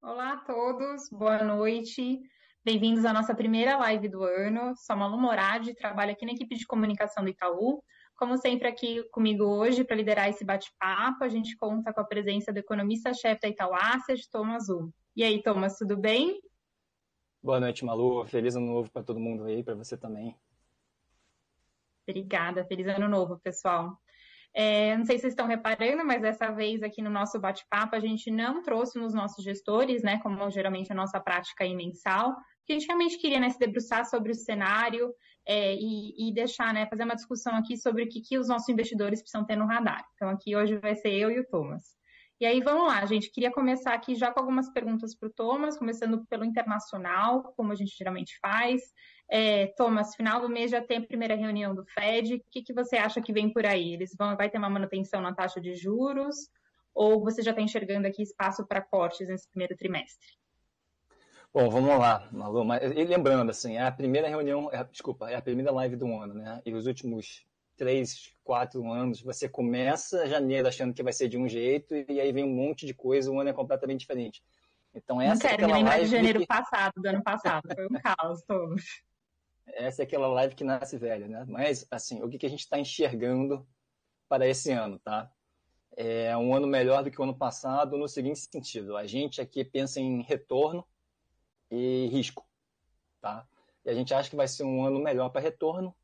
Olá a todos, boa noite. Bem-vindos à nossa primeira live do ano. Sou a Malu Moradi, trabalho aqui na equipe de comunicação do Itaú. Como sempre, aqui comigo hoje para liderar esse bate-papo, a gente conta com a presença do economista-chefe da Itaú Asset, Thomas U. E aí, Thomas, tudo bem? Boa noite, Malu. Feliz ano novo para todo mundo aí, para você também. Obrigada, feliz ano novo, pessoal. É, não sei se vocês estão reparando, mas dessa vez aqui no nosso bate-papo a gente não trouxe nos nossos gestores, né, como geralmente a nossa prática aí mensal, que a gente realmente queria né, se debruçar sobre o cenário é, e, e, deixar, né, fazer uma discussão aqui sobre o que, que os nossos investidores precisam ter no radar. Então aqui hoje vai ser eu e o Thomas. E aí vamos lá, gente. Queria começar aqui já com algumas perguntas para o Thomas, começando pelo internacional, como a gente geralmente faz. É, Thomas, final do mês já tem a primeira reunião do Fed. O que, que você acha que vem por aí? Eles vão, vai ter uma manutenção na taxa de juros? Ou você já está enxergando aqui espaço para cortes nesse primeiro trimestre? Bom, vamos lá, Malu. Mas, e lembrando, assim, é a primeira reunião, é, desculpa, é a primeira live do ano, né? E os últimos três, quatro anos, você começa janeiro achando que vai ser de um jeito e aí vem um monte de coisa, o ano é completamente diferente. Então essa Não quero é aquela live de janeiro que... passado, do ano passado, foi um caos todo. Essa é aquela live que nasce velha, né? Mas, assim, o que, que a gente está enxergando para esse ano, tá? É um ano melhor do que o ano passado no seguinte sentido. A gente aqui pensa em retorno e risco, tá? E a gente acha que vai ser um ano melhor para retorno,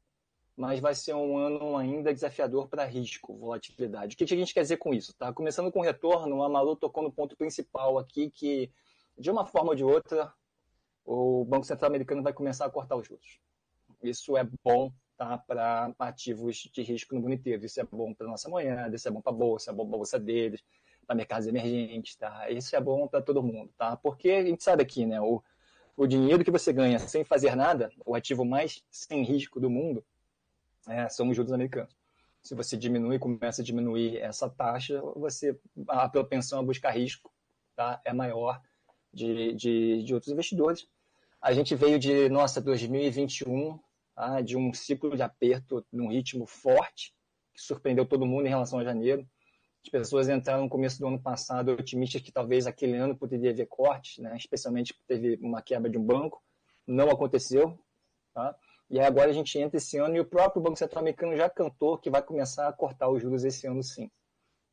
mas vai ser um ano ainda desafiador para risco, volatilidade. O que a gente quer dizer com isso? Tá? Começando com retorno, a Malu tocou no ponto principal aqui, que de uma forma ou de outra, o Banco Central Americano vai começar a cortar os juros. Isso é bom tá, para ativos de risco no mundo inteiro. Isso é bom para nossa moeda, isso é bom para a bolsa, é bom para a bolsa deles, para mercados emergentes. Tá? Isso é bom para todo mundo. Tá? Porque a gente sabe aqui, né, o, o dinheiro que você ganha sem fazer nada, o ativo mais sem risco do mundo, é, são os juros americanos. Se você diminui, começa a diminuir essa taxa, você a propensão a buscar risco tá, é maior de, de, de outros investidores. A gente veio de, nossa, 2021 tá? de um ciclo de aperto num ritmo forte, que surpreendeu todo mundo em relação a janeiro. As pessoas entraram no começo do ano passado otimistas que talvez aquele ano poderia haver cortes, né? especialmente teve uma quebra de um banco. Não aconteceu. Tá? E agora a gente entra esse ano e o próprio Banco Central Americano já cantou que vai começar a cortar os juros esse ano sim.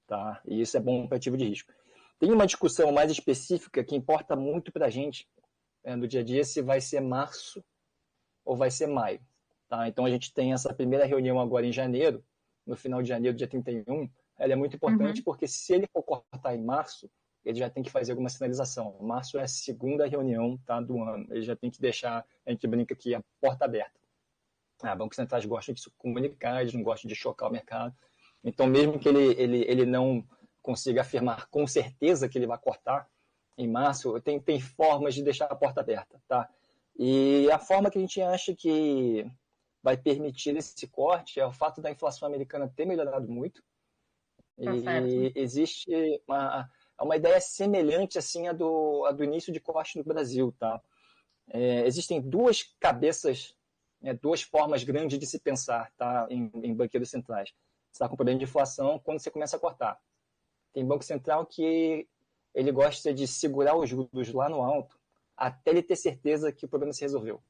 Tá? E isso é bom para ativo de risco. Tem uma discussão mais específica que importa muito para a gente é, no dia a dia se vai ser março ou vai ser maio. Tá? Então a gente tem essa primeira reunião agora em janeiro, no final de janeiro, dia 31. Ela é muito importante uhum. porque se ele for cortar em março, ele já tem que fazer alguma sinalização. Março é a segunda reunião tá, do ano. Ele já tem que deixar, a gente brinca aqui, a porta aberta. Ah, bancos centrais gostam de se comunicar, eles não gostam de chocar o mercado. Então, mesmo que ele, ele, ele não consiga afirmar com certeza que ele vai cortar em março, tem, tem formas de deixar a porta aberta. Tá? E a forma que a gente acha que vai permitir esse corte é o fato da inflação americana ter melhorado muito. Tá e certo. existe uma, uma ideia semelhante assim à do, à do início de corte no Brasil. Tá? É, existem duas cabeças, né, duas formas grandes de se pensar tá, em, em banqueiros centrais. Você está com problema de inflação quando você começa a cortar. Tem banco central que ele gosta de segurar os juros lá no alto até ele ter certeza que o problema se resolveu.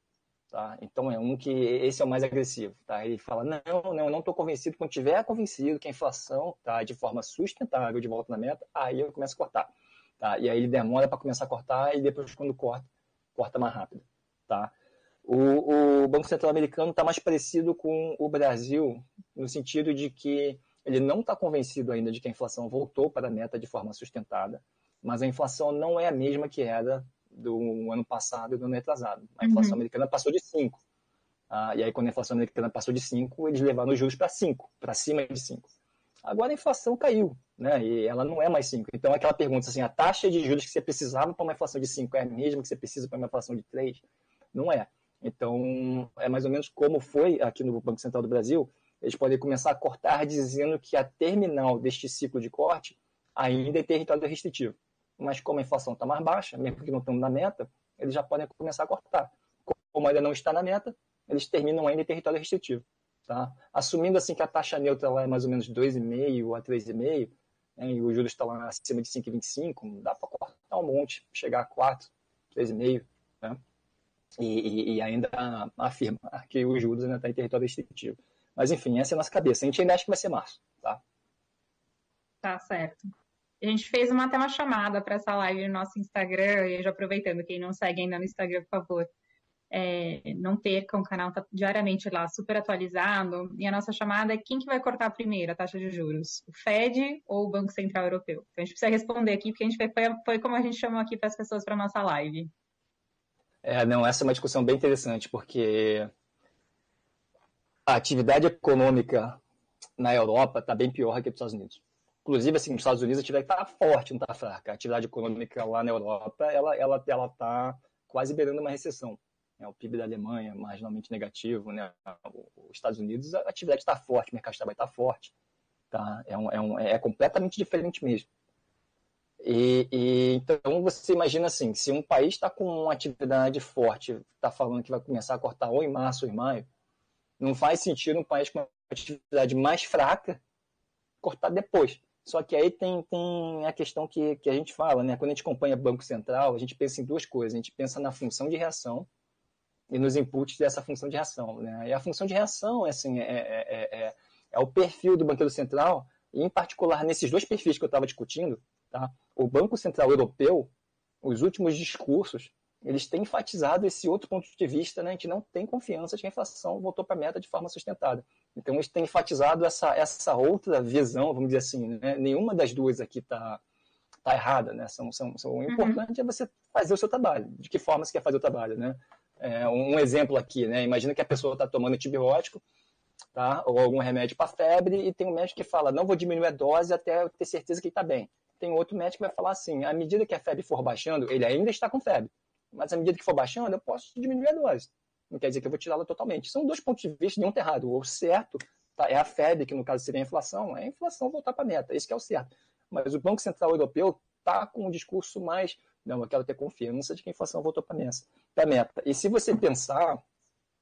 Tá? Então é um que esse é o mais agressivo. Tá? Ele fala, não, não, não estou convencido. Quando tiver convencido que a inflação está de forma sustentável de volta na meta, aí eu começo a cortar. Tá? E aí ele demora para começar a cortar e depois quando corta, corta mais rápido. Tá? O, o Banco Central americano está mais parecido com o Brasil no sentido de que ele não está convencido ainda de que a inflação voltou para a meta de forma sustentada, mas a inflação não é a mesma que era do ano passado e do ano retrasado. A inflação uhum. americana passou de 5. Ah, e aí, quando a inflação americana passou de 5, eles levaram os juros para 5, para cima de 5. Agora a inflação caiu, né? E ela não é mais 5. Então, aquela pergunta assim, a taxa de juros que você precisava para uma inflação de 5 é a mesma que você precisa para uma inflação de 3? Não é. Então, é mais ou menos como foi aqui no Banco Central do Brasil. Eles podem começar a cortar dizendo que a terminal deste ciclo de corte ainda é território restritivo mas como a inflação está mais baixa, mesmo que não estamos na meta, eles já podem começar a cortar. Como ainda não está na meta, eles terminam ainda em território restritivo. Tá? Assumindo assim que a taxa neutra lá é mais ou menos 2,5 a 3,5, né, e o juros está lá acima de 5,25, dá para cortar um monte, chegar a 4, 3,5, né? E, e, ainda afirma que os juros ainda está em território restritivo. Mas, enfim, essa é a nossa cabeça. A gente ainda acha que vai ser março, tá? Tá certo. A gente fez uma, até uma chamada para essa live no nosso Instagram, e já aproveitando, quem não segue ainda no Instagram, por favor, é, não percam, o canal está diariamente lá super atualizado. E a nossa chamada é quem que vai cortar primeiro a taxa de juros? O Fed ou o Banco Central Europeu? Então a gente precisa responder aqui, porque a gente foi, foi como a gente chamou aqui para as pessoas para nossa live. É, não, essa é uma discussão bem interessante, porque a atividade econômica na Europa está bem pior que nos Estados Unidos. Inclusive, assim, nos Estados Unidos a atividade está forte, não está fraca. A atividade econômica lá na Europa, ela ela ela está quase beirando uma recessão. Né? O PIB da Alemanha marginalmente negativo, né? Os Estados Unidos, a atividade está forte, o mercado de trabalho está forte, tá? É, um, é, um, é completamente diferente mesmo. E, e, então você imagina assim, se um país está com uma atividade forte, está falando que vai começar a cortar ou em março ou em maio, não faz sentido um país com uma atividade mais fraca cortar depois. Só que aí tem, tem a questão que, que a gente fala, né? Quando a gente acompanha Banco Central, a gente pensa em duas coisas. A gente pensa na função de reação e nos inputs dessa função de reação. Né? E a função de reação assim, é, é, é, é o perfil do banqueiro central, e em particular nesses dois perfis que eu estava discutindo, tá? o Banco Central Europeu, os últimos discursos, eles têm enfatizado esse outro ponto de vista, né? a gente não tem confiança de que a inflação voltou para a meta de forma sustentada. Então, eles têm enfatizado essa, essa outra visão, vamos dizer assim, né? nenhuma das duas aqui está tá errada, né? São, são, são, o uhum. importante é você fazer o seu trabalho. De que forma você quer fazer o trabalho, né? É, um exemplo aqui, né? Imagina que a pessoa está tomando antibiótico, tá? Ou algum remédio para febre e tem um médico que fala, não vou diminuir a dose até eu ter certeza que ele está bem. Tem outro médico que vai falar assim, à medida que a febre for baixando, ele ainda está com febre, mas à medida que for baixando, eu posso diminuir a dose. Não quer dizer que eu vou tirá-la totalmente. São dois pontos de vista, nenhum está errado. O certo tá, é a febre, que no caso seria a inflação, é a inflação voltar para a meta. Esse é o certo. Mas o Banco Central Europeu está com um discurso mais não, eu quero ter confiança de que a inflação voltou para a meta. E se você pensar,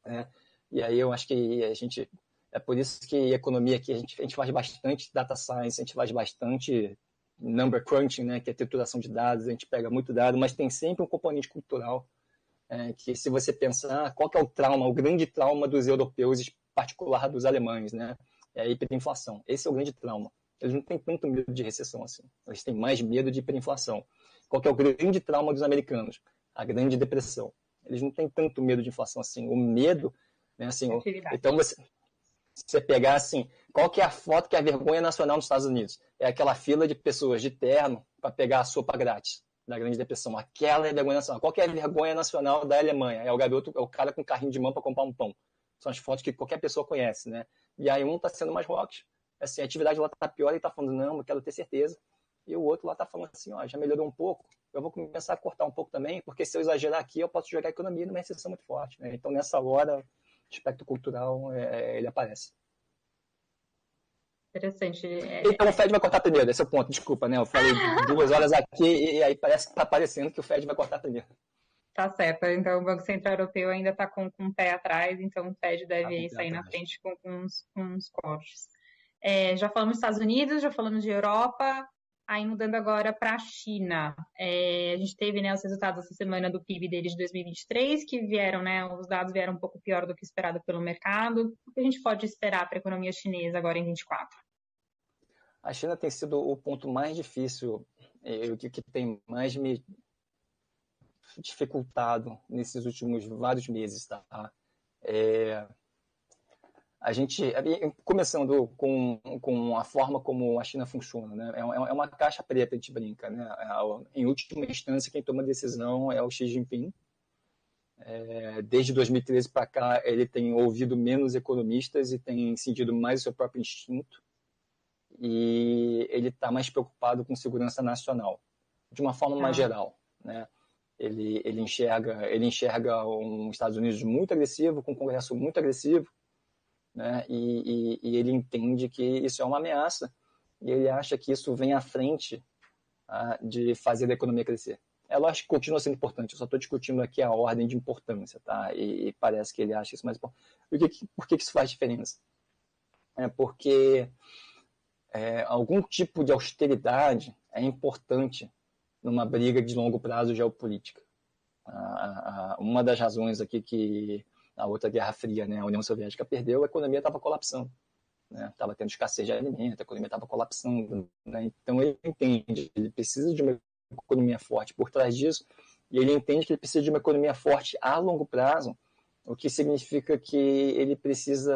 né, e aí eu acho que a gente. É por isso que economia aqui a gente, a gente faz bastante data science, a gente faz bastante number crunching, né, que é trituração de dados, a gente pega muito dado, mas tem sempre um componente cultural. É, que se você pensar qual é o trauma, o grande trauma dos europeus, em particular dos alemães, né, é a hiperinflação. Esse é o grande trauma. Eles não têm tanto medo de recessão assim. Eles têm mais medo de hiperinflação. Qual é o grande trauma dos americanos? A grande depressão. Eles não têm tanto medo de inflação assim. O medo, né, assim, então você, você pegar assim, qual que é a foto que é a vergonha nacional nos Estados Unidos? É aquela fila de pessoas de terno para pegar a sopa grátis da Grande Depressão. Aquela é a vergonha nacional. Qual que é a vergonha nacional da Alemanha? É o garoto, é o cara com carrinho de mão para comprar um pão. São as fotos que qualquer pessoa conhece, né? E aí um está sendo mais rock. Assim, a atividade lá está pior e está falando, não, eu quero ter certeza e o outro lá está falando assim, ó, já melhorou um pouco, eu vou começar a cortar um pouco também, porque se eu exagerar aqui, eu posso jogar a economia numa recessão muito forte. Né? Então, nessa hora, aspecto cultural, é, ele aparece. Interessante. É, então, o Fed vai cortar primeiro, esse é o ponto, desculpa, né? Eu falei duas horas aqui e aí parece que está aparecendo que o Fed vai cortar primeiro. Tá certo. Então, o Banco Central Europeu ainda está com, com o pé atrás, então o Fed deve tá sair na frente com, com, uns, com uns cortes. É, já falamos dos Estados Unidos, já falamos de Europa, Aí mudando agora para a China, é, a gente teve né, os resultados essa semana do PIB deles de 2023, que vieram, né, os dados vieram um pouco pior do que esperado pelo mercado. O que a gente pode esperar para a economia chinesa agora em 24? A China tem sido o ponto mais difícil, o que, que tem mais me dificultado nesses últimos vários meses, tá? É, a gente, começando com, com a forma como a China funciona, né? é, é uma caixa preta, a gente brinca. Né? Em última instância, quem toma a decisão é o Xi Jinping. É, desde 2013 para cá, ele tem ouvido menos economistas e tem sentido mais o seu próprio instinto. E ele está mais preocupado com segurança nacional, de uma forma mais ah. geral. Né? Ele, ele, enxerga, ele enxerga um Estados Unidos muito agressivo, com um Congresso muito agressivo, né? E, e, e, ele entende que isso é uma ameaça e ele acha que isso vem à frente ah, de fazer a economia crescer. É lógico que continua sendo importante, eu só estou discutindo aqui a ordem de importância, tá? E, e, parece que ele acha isso mais importante. Por que, por que isso faz diferença? É porque é, algum tipo de austeridade é importante numa briga de longo prazo geopolítica. Ah, uma das razões aqui que a outra Guerra Fria, né, a União Soviética perdeu, a economia estava colapsando. Estava né? tendo escassez de alimento, a economia estava colapsando. Né? Então ele entende, ele precisa de uma economia forte por trás disso, e ele entende que ele precisa de uma economia forte a longo prazo, o que significa que ele precisa,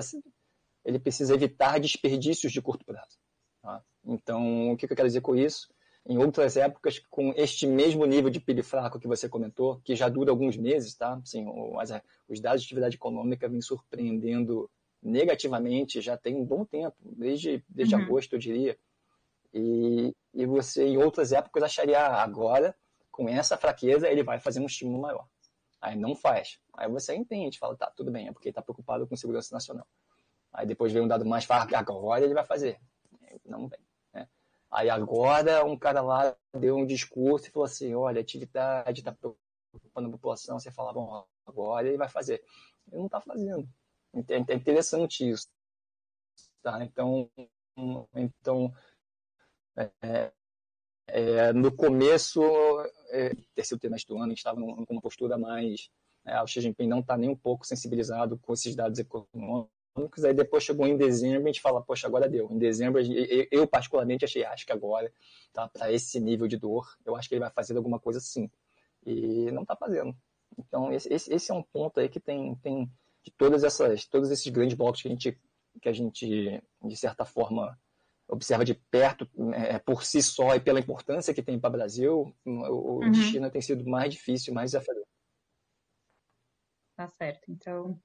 ele precisa evitar desperdícios de curto prazo. Tá? Então, o que eu quero dizer com isso? Em outras épocas, com este mesmo nível de PIB fraco que você comentou, que já dura alguns meses, tá? Assim, os dados de atividade econômica vêm surpreendendo negativamente já tem um bom tempo, desde, desde uhum. agosto, eu diria. E, e você, em outras épocas, acharia ah, agora, com essa fraqueza, ele vai fazer um estímulo maior. Aí não faz. Aí você entende, fala, tá, tudo bem, é porque está preocupado com segurança nacional. Aí depois vem um dado mais fraco, agora ele vai fazer. Não vem. Aí agora um cara lá deu um discurso e falou assim, olha, atividade está preocupando a população. Você fala, bom, agora ele vai fazer. Ele não está fazendo. É interessante isso. Tá? Então, então é, é, no começo, é, terceiro trimestre do ano, a gente estava com uma postura mais. É, o Xi Jinping não está nem um pouco sensibilizado com esses dados econômicos. Aí depois chegou em dezembro e a gente fala, poxa, agora deu. Em dezembro, eu particularmente achei, acho que agora, tá, para esse nível de dor, eu acho que ele vai fazer alguma coisa sim. E não está fazendo. Então, esse, esse é um ponto aí que tem, tem de todas essas, todos esses grandes blocos que a gente, que a gente de certa forma, observa de perto é, por si só e pela importância que tem para o Brasil, o, uhum. China tem sido mais difícil, mais desafiador. Tá certo. Então,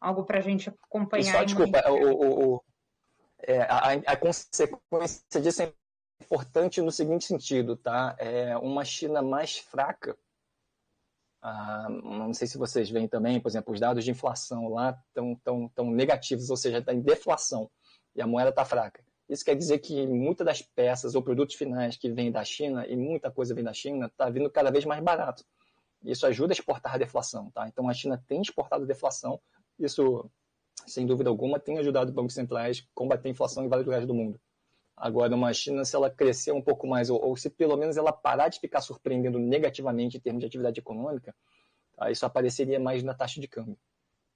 algo para a gente acompanhar. Só, desculpa, o, o, é, a, a, consequência disso é importante no seguinte sentido, tá? É uma China mais fraca ah, não sei se vocês veem também, por exemplo, os dados de inflação lá estão tão, tão negativos, ou seja, está em deflação e a moeda está fraca. Isso quer dizer que muitas das peças ou produtos finais que vêm da China, e muita coisa vem da China, está vindo cada vez mais barato. Isso ajuda a exportar a deflação. Tá? Então a China tem exportado deflação, isso, sem dúvida alguma, tem ajudado os bancos centrais a combater a inflação em vários lugares do mundo. Agora, uma China, se ela crescer um pouco mais, ou, ou, se pelo menos ela parar de ficar surpreendendo negativamente em termos de atividade econômica, tá? isso apareceria mais na taxa de câmbio.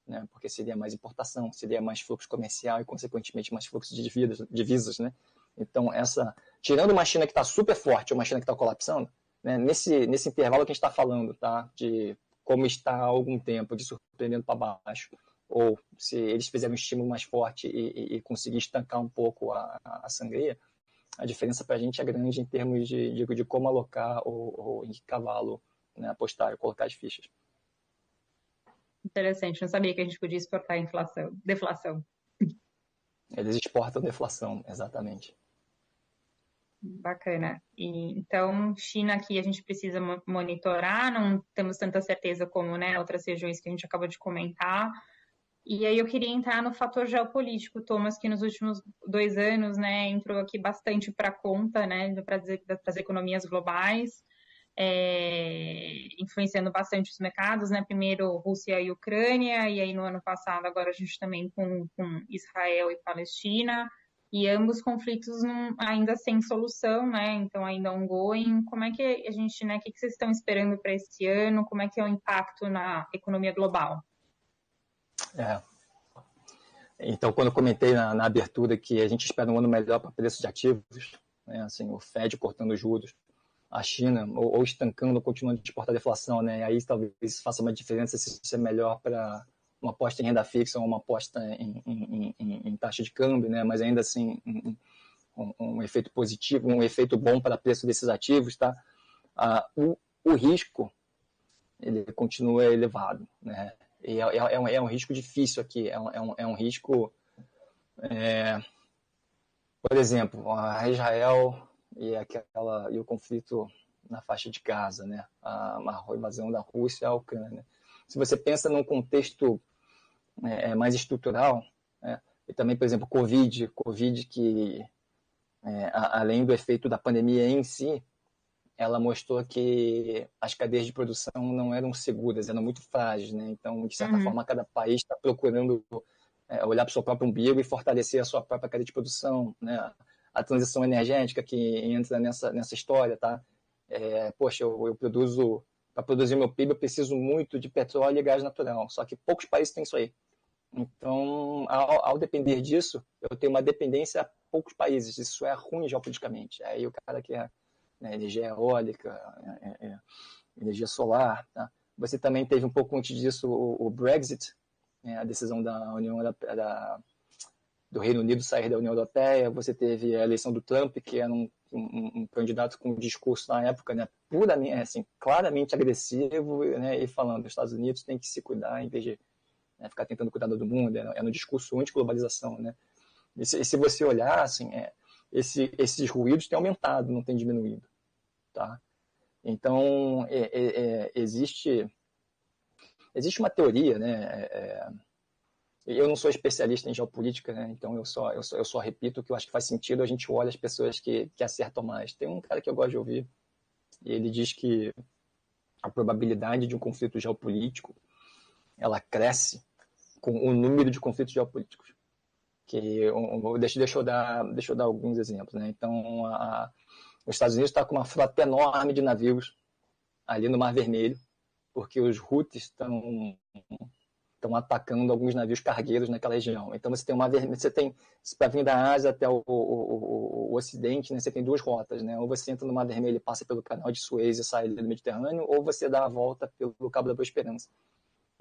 Né? Porque seria mais importação, seria mais fluxo comercial e, consequentemente, mais fluxo de divisas. divisas né? Então, essa, tirando uma China que está super forte ou uma China que está colapsando, né? nesse, nesse intervalo que a gente está falando, tá? de como está há algum tempo, de surpreendendo para baixo, ou se eles fizerem um estímulo mais forte e, e, e conseguir estancar um pouco a, a sangria, a diferença para a gente é grande em termos de, de, de como alocar ou, ou, em que cavalo né, apostar, colocar as fichas. Interessante, não sabia que a gente podia exportar inflação, deflação. Eles exportam deflação, exatamente. Bacana. E, então, China aqui a gente precisa monitorar, não temos tanta certeza como né, outras regiões que a gente acabou de comentar, e aí eu queria entrar no fator geopolítico, Thomas, que nos últimos dois anos, né, entrou aqui bastante para conta, né, para as economias globais, é, influenciando bastante os mercados, né, primeiro Rússia e Ucrânia, e aí no ano passado agora a gente também com, com Israel e Palestina, e ambos conflitos não, ainda sem solução, né, então ainda ongoing. Como é que a gente, né, o que, que vocês estão esperando para esse ano? Como é que é o impacto na economia global? É. Então, quando eu comentei na, na, abertura que a gente espera um ano melhor para preços de ativos, né, assim, o Fed cortando juros, a China ou, ou estancando, continuando de exportar deflação, né, aí talvez faça uma diferença se isso é melhor para uma aposta em renda fixa ou uma aposta em, em, em, em taxa de câmbio, né, mas ainda assim um, um, efeito positivo, um efeito bom para preço desses ativos, tá? Ah, o, o risco ele continua elevado, né? E é, é, é, um, é um risco difícil aqui, é um, é um, é um risco. É, por exemplo, a Israel e, aquela, e o conflito na faixa de Gaza, né? a, a invasão da Rússia à Ucrânia. Se você pensa num contexto é, é mais estrutural, né? e também, por exemplo, Covid, Covid que, é, a, além do efeito da pandemia em si, ela mostrou que as cadeias de produção não eram seguras, eram muito frágeis, né? Então, de certa uhum. forma, cada país está procurando é, olhar para o seu próprio umbigo e fortalecer a sua própria cadeia de produção, né? A transição energética que entra nessa, nessa história, tá? É, poxa, eu, eu produzo, para produzir meu PIB, eu preciso muito de petróleo e gás natural, só que poucos países têm isso aí. Então, ao, ao, depender disso, eu tenho uma dependência a poucos países. Isso é ruim geopoliticamente. Aí o cara quer né, energia eólica, é, é, é, energia solar. Tá? Você também teve um pouco antes disso o, o Brexit, né, a decisão da União da, da, do Reino Unido sair da União Europeia. Você teve a eleição do Trump, que era um, um, um candidato com um discurso na época né, puramente, assim, claramente agressivo né, e falando os Estados Unidos têm que se cuidar em vez de né, ficar tentando cuidar do mundo, é, é no discurso anti-globalização. Né? E, se, e se você olhar, assim, é, esse, esses ruídos têm aumentado, não têm diminuído. Tá? Então, é, é, é existe, existe uma teoria, né? É, eu não sou especialista em geopolítica, né? então eu só, eu, só, eu só repito que eu acho que faz sentido a gente olha as pessoas que, que acertam mais. Tem um cara que eu gosto de ouvir, e ele diz que a probabilidade de um conflito geopolítico ela cresce com o número de conflitos geopolíticos. Que, deixa, deixa, eu dar, deixa eu dar alguns exemplos. Né? Então, a, os Estados Unidos está com uma frota enorme de navios ali no Mar Vermelho, porque os Houthis estão estão atacando alguns navios cargueiros naquela região. Então você tem uma você tem para vir da Ásia até o, o, o, o, Ocidente, né, você tem duas rotas, né? Ou você entra no Mar Vermelho e passa pelo Canal de Suez e sai do Mediterrâneo, ou você dá a volta pelo Cabo da Boa Esperança.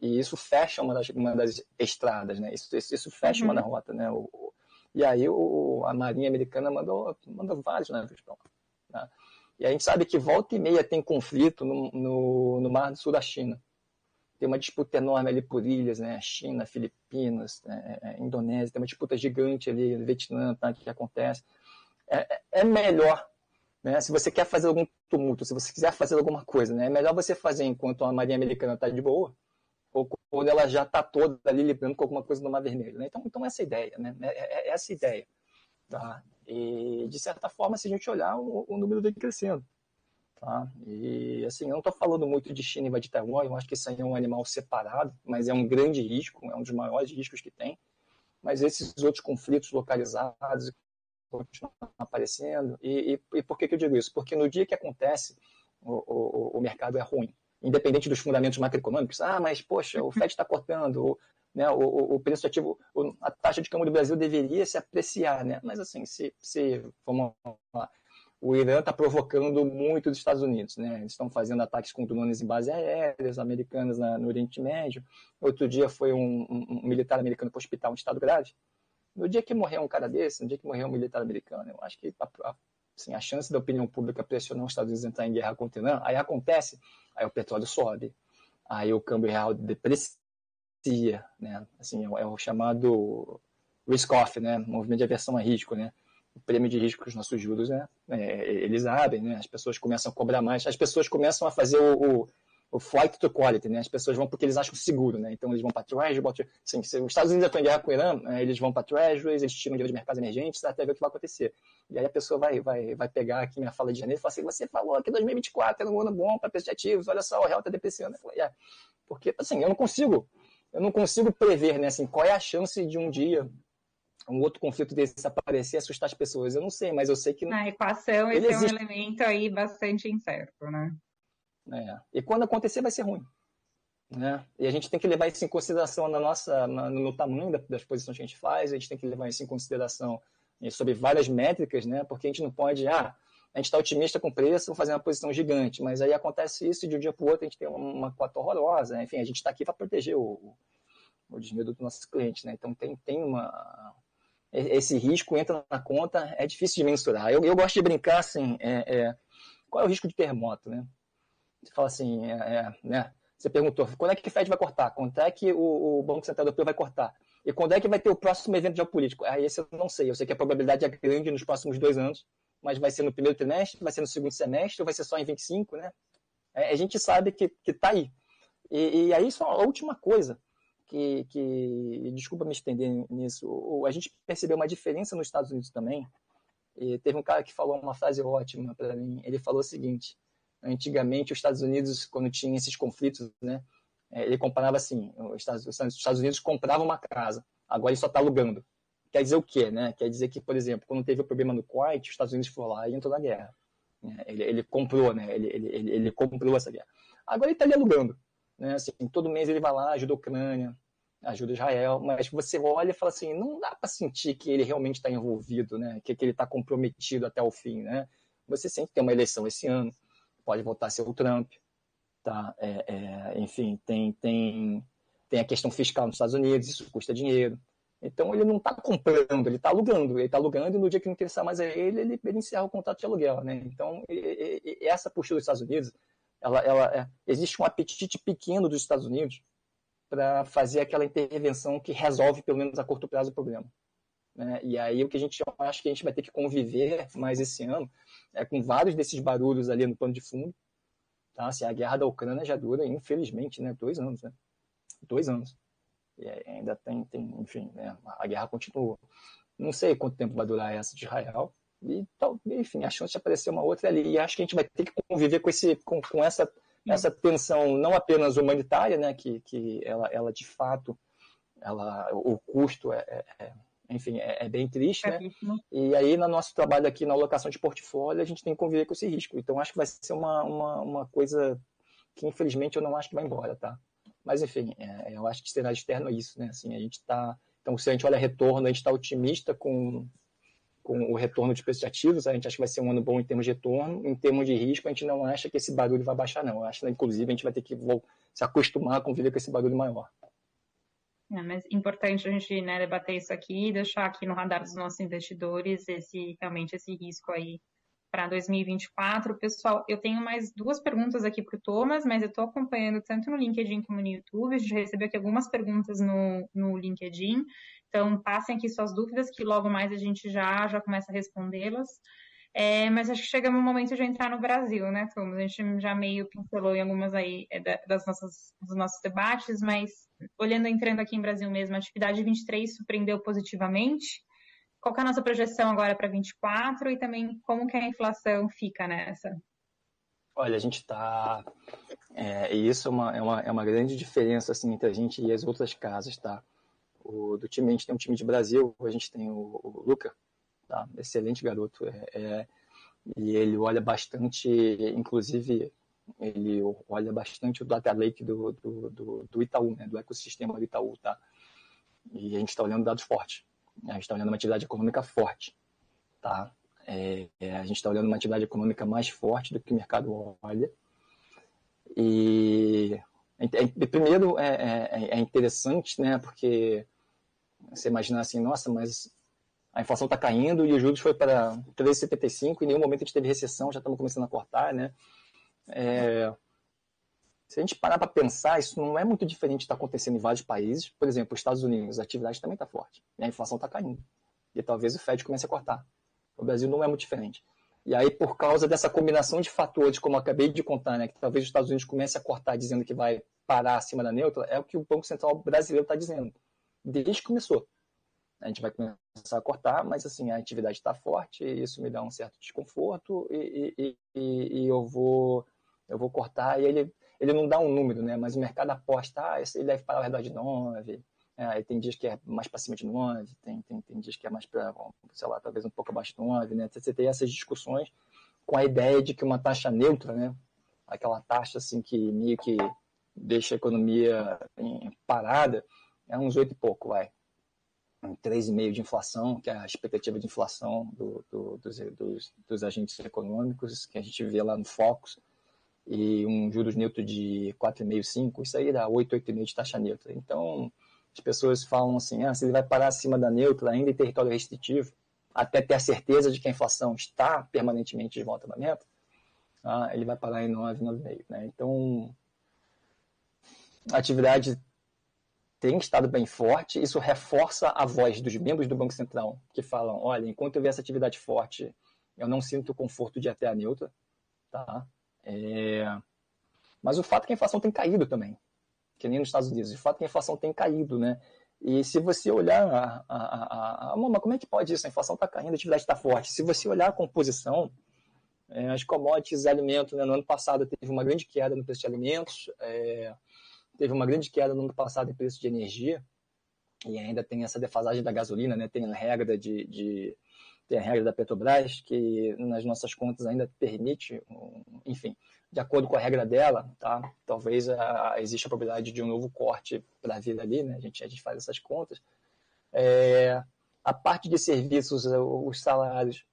E isso fecha uma das, uma das estradas, né? Isso, isso, isso fecha uhum. uma da rota, né? E aí a Marinha Americana mandou, mandou vários navios para lá. Né? E a gente sabe que volta e meia tem conflito no, no, no Mar do Sul da China. Tem uma disputa enorme ali por ilhas, né? China, Filipinas, né? É, é, Indonésia, tem uma disputa gigante ali, Vietnã, tá? que acontece. É, é, é melhor né? Se você quer fazer algum tumulto, se você quiser fazer alguma coisa, né? é melhor você fazer enquanto a Marinha Americana está de boa, ou quando ela já está toda ali lidando com alguma coisa no Mar Vermelho. Né? Então, então, essa é ideia, né? É, é, é essa ideia. Tá? E, de certa forma, se a gente olhar, o, o número vem crescendo. Tá? E, assim, eu não estou falando muito de China e de Taiwan, eu acho que isso aí é um animal separado, mas é um grande risco, é um dos maiores riscos que tem. Mas esses outros conflitos localizados continuam aparecendo. E, e, e por que, que eu digo isso? Porque no dia que acontece, o, o, o mercado é ruim independente dos fundamentos macroeconômicos. Ah, mas, poxa, o FED está cortando, né, o, o, preço ativo, a taxa de câmbio do Brasil deveria se apreciar, né? Mas, assim, se, se vamos lá, o Irã está provocando muito dos Estados Unidos, né? Eles estão fazendo ataques com drones em base aéreas americanas na, no Oriente Médio. Outro dia foi um, um, um militar americano para o hospital em estado grave. No dia que morreu um cara desse, no dia que morreu um militar americano, eu acho que a, assim, a chance da opinião pública pressionar os Estados Unidos a entrar em guerra contra o Irã, aí acontece, aí o petróleo sobe, aí o câmbio real deprecia, né? Assim, é o chamado risk-off, né? Movimento de aversão a risco, né? O prêmio de risco que os nossos juros, né? É, eles abrem, né? As pessoas começam a cobrar mais, as pessoas começam a fazer o, o o flight to quality, né? As pessoas vão porque eles acham seguro, né? Então eles vão para treasury, assim, se os Estados Unidos estão em guerra com o Irã, né? eles vão para treasuries, eles tiram dinheiro de mercados emergentes até ver o que vai acontecer. E aí a pessoa vai, vai, vai pegar aqui minha fala de janeiro e falar assim, você falou que 2024 era um ano bom para preço de ativos, olha só, o real está depreciando. Eu falei, é. Porque, assim, eu não consigo, eu não consigo prever, né? Assim, qual é a chance de um dia um outro conflito desse aparecer e assustar as pessoas. Eu não sei, mas eu sei que... Na equação, esse existe. é um elemento aí bastante incerto, né? É. E quando acontecer, vai ser ruim. Né? E a gente tem que levar isso em consideração na nossa, na, no tamanho das posições que a gente faz, a gente tem que levar isso em consideração eh, sobre várias métricas, né? porque a gente não pode, ah, a gente está otimista com o preço, fazer uma posição gigante, mas aí acontece isso e de um dia para o outro a gente tem uma cota horrorosa. Né? Enfim, a gente está aqui para proteger o, o dinheiro dos nossos clientes. Né? Então tem, tem uma. Esse risco entra na conta, é difícil de mensurar. Eu, eu gosto de brincar assim: é, é, qual é o risco de terremoto? Né? Você fala assim, é, é, né? Você perguntou, quando é que o Fed vai cortar? Quando é que o, o Banco Central Europeu vai cortar? E quando é que vai ter o próximo evento geopolítico? Aí esse eu não sei. Eu sei que a probabilidade é grande nos próximos dois anos, mas vai ser no primeiro trimestre, vai ser no segundo semestre, ou vai ser só em 25, né? É, a gente sabe que está aí. E, e, aí, só a última coisa, que, que, desculpa me estender nisso, a gente percebeu uma diferença nos Estados Unidos também. E teve um cara que falou uma frase ótima para mim. Ele falou o seguinte: Antigamente, os Estados Unidos, quando tinha esses conflitos, né, é, ele comparava assim: os Estados, os Estados Unidos compravam uma casa, agora ele só está alugando. Quer dizer o quê? Né? Quer dizer que, por exemplo, quando teve o problema no Kuwait, os Estados Unidos foram lá e entrou na guerra. Né? Ele, ele, comprou, né? Ele, ele, ele, comprou essa guerra. Agora ele está ali alugando. Né? Assim, todo mês ele vai lá, ajuda a Ucrânia, ajuda Israel, mas você olha e fala assim, não dá para sentir que ele realmente está envolvido, né? que, que ele está comprometido até o fim. Né? Você sempre tem uma eleição esse ano, pode voltar a ser o Trump, tá? É, é, enfim, tem, tem, tem a questão fiscal nos Estados Unidos, isso custa dinheiro. Então ele não está comprando, ele está alugando. Ele está alugando e no dia que não interessar mais a ele, ele, ele encerra o contrato de aluguel. Né? Então, essa postura dos Estados Unidos, ela, ela, é, existe um apetite pequeno dos Estados Unidos para fazer aquela intervenção que resolve, pelo menos a curto prazo, o problema. Né? E aí o que a gente acho que a gente vai ter que conviver mais esse ano é com vários desses barulhos ali no pano de fundo. Tá? Assim, a guerra da Ucrânia já dura, infelizmente, né? dois anos. Né? Dois anos. E ainda tem, tem enfim, né? a guerra continua. Não sei quanto tempo vai durar essa de Israel. E, enfim, a chance de aparecer uma outra ali. E acho que a gente vai ter que conviver com, esse, com, com essa, essa tensão não apenas humanitária, né? que, que ela, ela de fato, ela, o custo é, é, é enfim, é, é, bem triste, né? E aí, no nosso trabalho aqui na alocação de portfólio, a gente tem que conviver com esse risco. Então, acho que vai ser uma, uma, uma coisa que, infelizmente, eu não acho que vai embora, tá? Mas, enfim, é, eu acho que cenário externo é isso, né? Assim, a gente está... Então, se a gente olha retorno, a gente está otimista com, com o retorno de preços de ativos, a gente acha que vai ser um ano bom em termos de retorno. Em termos de risco, a gente não acha que esse barulho vai baixar, não. Eu acho inclusive, a gente vai ter que se acostumar a conviver com esse barulho maior. É, mas importante a gente né, debater isso aqui e deixar aqui no radar dos nossos investidores esse realmente esse risco aí para 2024. Pessoal, eu tenho mais duas perguntas aqui para o Thomas, mas eu estou acompanhando tanto no LinkedIn como no YouTube. A gente recebeu aqui algumas perguntas no, no LinkedIn. Então, passem aqui suas dúvidas, que logo mais a gente já, já começa a respondê-las. É, mas acho que chegamos no momento de entrar no Brasil, né, Thomas? A gente já meio pincelou em algumas aí é, das nossas, dos nossos debates, mas olhando, entrando aqui em Brasil mesmo, a atividade 23 surpreendeu positivamente qual é a nossa projeção agora para 24 e também como que a inflação fica nessa? Olha, a gente está. É, e isso é uma, é, uma, é uma grande diferença assim, entre a gente e as outras casas, tá? O, do time, a gente tem um time de Brasil, a gente tem o, o Luca, tá? excelente garoto. É, é, e ele olha bastante, inclusive, ele olha bastante o data lake do, do, do, do Itaú, né? do ecossistema do Itaú, tá? E a gente está olhando dados fortes. A gente está olhando uma atividade econômica forte, tá? É, é, a gente está olhando uma atividade econômica mais forte do que o mercado olha. E é, é primeiro é, é, é, interessante, né? Porque você imaginar assim, nossa, mas a inflação está caindo e os juros foi para 3,75 em nenhum momento a gente teve recessão, já estamos começando a cortar, né? É, se a gente parar para pensar, isso não é muito diferente de estar tá acontecendo em vários países. Por exemplo, os Estados Unidos, a atividade também está forte. E a inflação está caindo. E talvez o Fed comece a cortar. O Brasil não é muito diferente. E aí, por causa dessa combinação de fatores, como eu acabei de contar, né, que talvez os Estados Unidos comece a cortar dizendo que vai parar acima da neutra, é o que o Banco Central brasileiro está dizendo. Desde que começou. A gente vai começar a cortar, mas assim, a atividade está forte, e isso me dá um certo desconforto, e, e, e, e eu, vou, eu vou cortar, e ele ele não dá um número, né? Mas o mercado aposta, ah, esse ele deve parar ao redor de 9. É, tem dias que é mais para cima de 9, tem, tem, tem dias que é mais para, sei lá, talvez um pouco abaixo de 9, né? Você tem essas discussões com a ideia de que uma taxa neutra, né? Aquela taxa assim que meio que deixa a economia parada, é uns 8 e pouco, vai. 3,5 de inflação, que é a expectativa de inflação do, do, dos, dos, dos agentes econômicos, que a gente vê lá no Focus e um juros neutro de 4,5, 5, isso aí dá 8, 8,5 de taxa neutra. Então, as pessoas falam assim, ah, se ele vai parar acima da neutra, ainda em território restritivo, até ter a certeza de que a inflação está permanentemente de volta na meta, ah, ele vai parar em 9, 9,5. Né? Então, a atividade tem estado bem forte, isso reforça a voz dos membros do Banco Central, que falam, olha, enquanto eu ver essa atividade forte, eu não sinto o conforto de ir até a neutra, tá? É... Mas o fato é que a inflação tem caído também, que nem nos Estados Unidos. O fato que a inflação tem caído, né? E se você olhar, a, a, a, a como é que pode isso? A inflação está caindo, a atividade está forte. Se você olhar a composição, é, as commodities, alimentos, né, no ano passado teve uma grande queda no preço de alimentos, é, teve uma grande queda no ano passado em preço de energia, e ainda tem essa defasagem da gasolina, né? Tem a regra de, de tem a regra da Petrobras, que nas nossas contas ainda permite, enfim, de acordo com a regra dela, tá? talvez a, exista a probabilidade de um novo corte para vir ali, né? a, gente, a gente faz essas contas. É, a parte de serviços, os salários,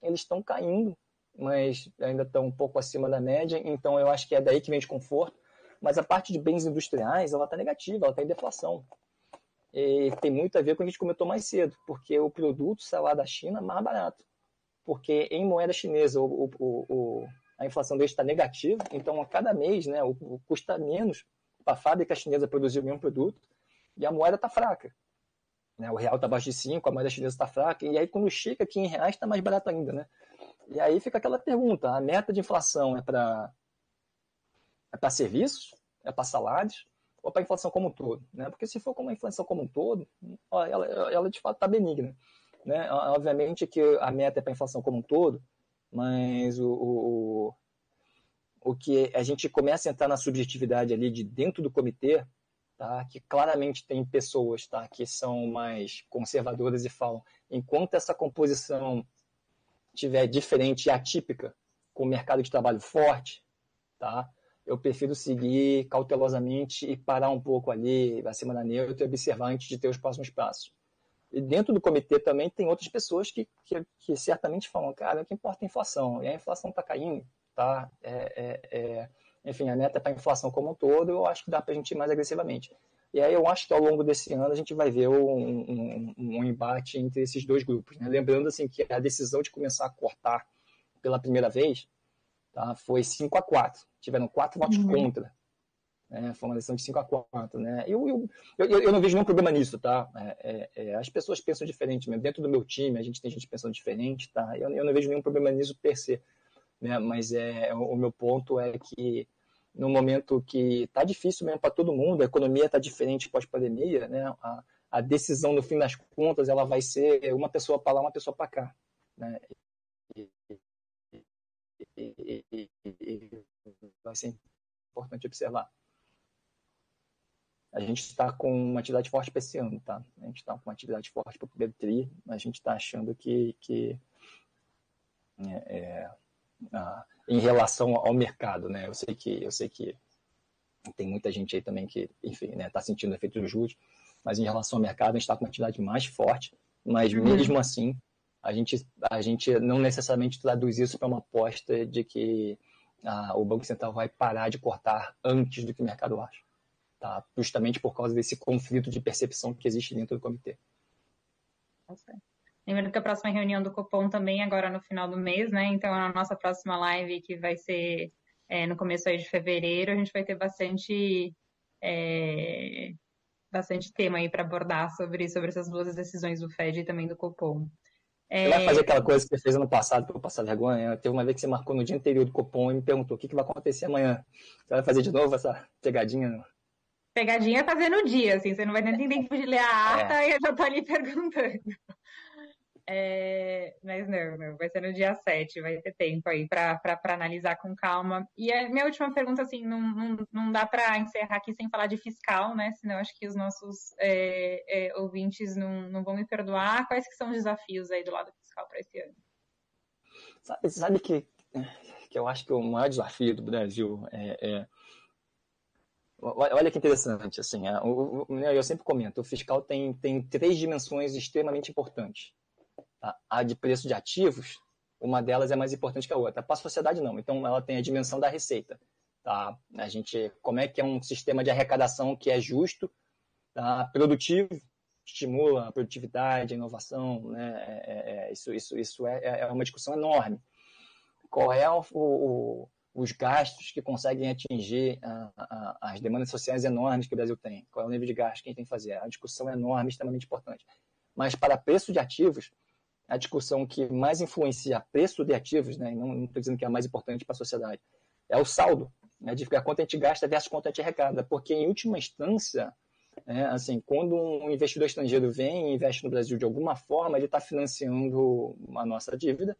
eles estão caindo, mas ainda estão um pouco acima da média, então eu acho que é daí que vem desconforto. Mas a parte de bens industriais, ela está negativa, ela está em deflação. E tem muito a ver com o que a gente comentou mais cedo, porque o produto sai lá da China é mais barato. Porque em moeda chinesa o, o, o a inflação deles está negativa, então a cada mês né, o, custa menos para a fábrica chinesa produzir o mesmo produto e a moeda está fraca. Né? O real está abaixo de 5, a moeda chinesa está fraca, e aí quando chega aqui em reais está mais barato ainda. Né? E aí fica aquela pergunta: a meta de inflação é para é serviços, é para salários ou para a inflação como um todo? Né? Porque se for como a inflação como um todo, ela, ela de fato está benigna. Né? Obviamente que a meta é para a inflação como um todo, mas o, o, o que a gente começa a entrar na subjetividade ali de dentro do comitê, tá? que claramente tem pessoas tá? que são mais conservadoras e falam, enquanto essa composição tiver diferente e atípica, com o mercado de trabalho forte, tá? Eu prefiro seguir cautelosamente e parar um pouco ali, acima da neutra, e observar antes de ter os próximos passos. E dentro do comitê também tem outras pessoas que, que, que certamente falam, cara, o que importa é a inflação, e a inflação está caindo, tá? É, é, é, enfim, a meta é para a inflação como um todo, eu acho que dá para a gente ir mais agressivamente. E aí eu acho que ao longo desse ano a gente vai ver um, um, um embate entre esses dois grupos. Né? Lembrando assim que a decisão de começar a cortar pela primeira vez tá? foi 5 a 4 Tiveram quatro votos uhum. contra. Né? Foi uma decisão de 5 a 4 né? Eu, eu, eu, eu, não vejo nenhum problema nisso, tá? É, é, é, as pessoas pensam diferente mesmo. Dentro do meu time, a gente tem gente pensando diferente, tá? Eu, eu não vejo nenhum problema nisso per se. Né? Mas é, o, o meu ponto é que no momento que está difícil mesmo para todo mundo, a economia está diferente pós-pandemia, né? A, a, decisão, no fim das contas, ela vai ser uma pessoa para lá, uma pessoa para cá. Né? E, e, e, e, vai ser importante observar. A gente está com uma atividade forte para esse ano, tá? A gente está com uma atividade forte para o primeiro TRI, a gente está achando que, que é, é, em relação ao mercado, né? Eu sei que eu sei que tem muita gente aí também que, enfim, né, está sentindo o efeito dos juros, mas em relação ao mercado a gente está com uma atividade mais forte, mas uhum. mesmo assim a gente a gente não necessariamente traduz isso para uma aposta de que ah, o Banco Central vai parar de cortar antes do que o mercado acha, tá? Justamente por causa desse conflito de percepção que existe dentro do comitê. Tá. Lembrando que a próxima reunião do Copom também é agora no final do mês, né? Então, a nossa próxima live, que vai ser é, no começo aí de fevereiro, a gente vai ter bastante, é, bastante tema aí para abordar sobre, sobre essas duas decisões do FED e também do Copom. É... Você vai fazer aquela coisa que você fez ano passado para eu passar vergonha? Teve uma vez que você marcou no dia anterior do Copom e me perguntou o que, que vai acontecer amanhã. Você vai fazer de novo essa pegadinha? Pegadinha é fazer no dia, assim, você não vai nem ter tempo de ler a ata é. e eu já tô ali perguntando. É, mas não, não, vai ser no dia 7, vai ter tempo aí para analisar com calma. E a minha última pergunta, assim, não, não, não dá para encerrar aqui sem falar de fiscal, né? Senão acho que os nossos é, é, ouvintes não, não vão me perdoar. Quais que são os desafios aí do lado fiscal para esse ano? Sabe, sabe que, que eu acho que o maior desafio do Brasil é, é Olha que interessante, assim, é, eu sempre comento, o fiscal tem, tem três dimensões extremamente importantes. Tá? A de preço de ativos, uma delas é mais importante que a outra. Para a sociedade, não. Então, ela tem a dimensão da receita. Tá? A gente, como é que é um sistema de arrecadação que é justo, tá? produtivo, estimula a produtividade, a inovação, né? É, é, é isso, isso, isso é, é, é uma discussão enorme. Qual é o, o, os gastos que conseguem atingir a, a, as demandas sociais enormes que o Brasil tem? Qual é o nível de gasto que a gente tem que fazer? É uma discussão enorme, extremamente importante. Mas para preço de ativos, a discussão que mais influencia preço de ativos, né, não estou dizendo que é a mais importante para a sociedade, é o saldo, né, de quanto a gente gasta versus quanto a gente arrecada, porque em última instância, né, assim, quando um investidor estrangeiro vem e investe no Brasil de alguma forma, ele está financiando a nossa dívida,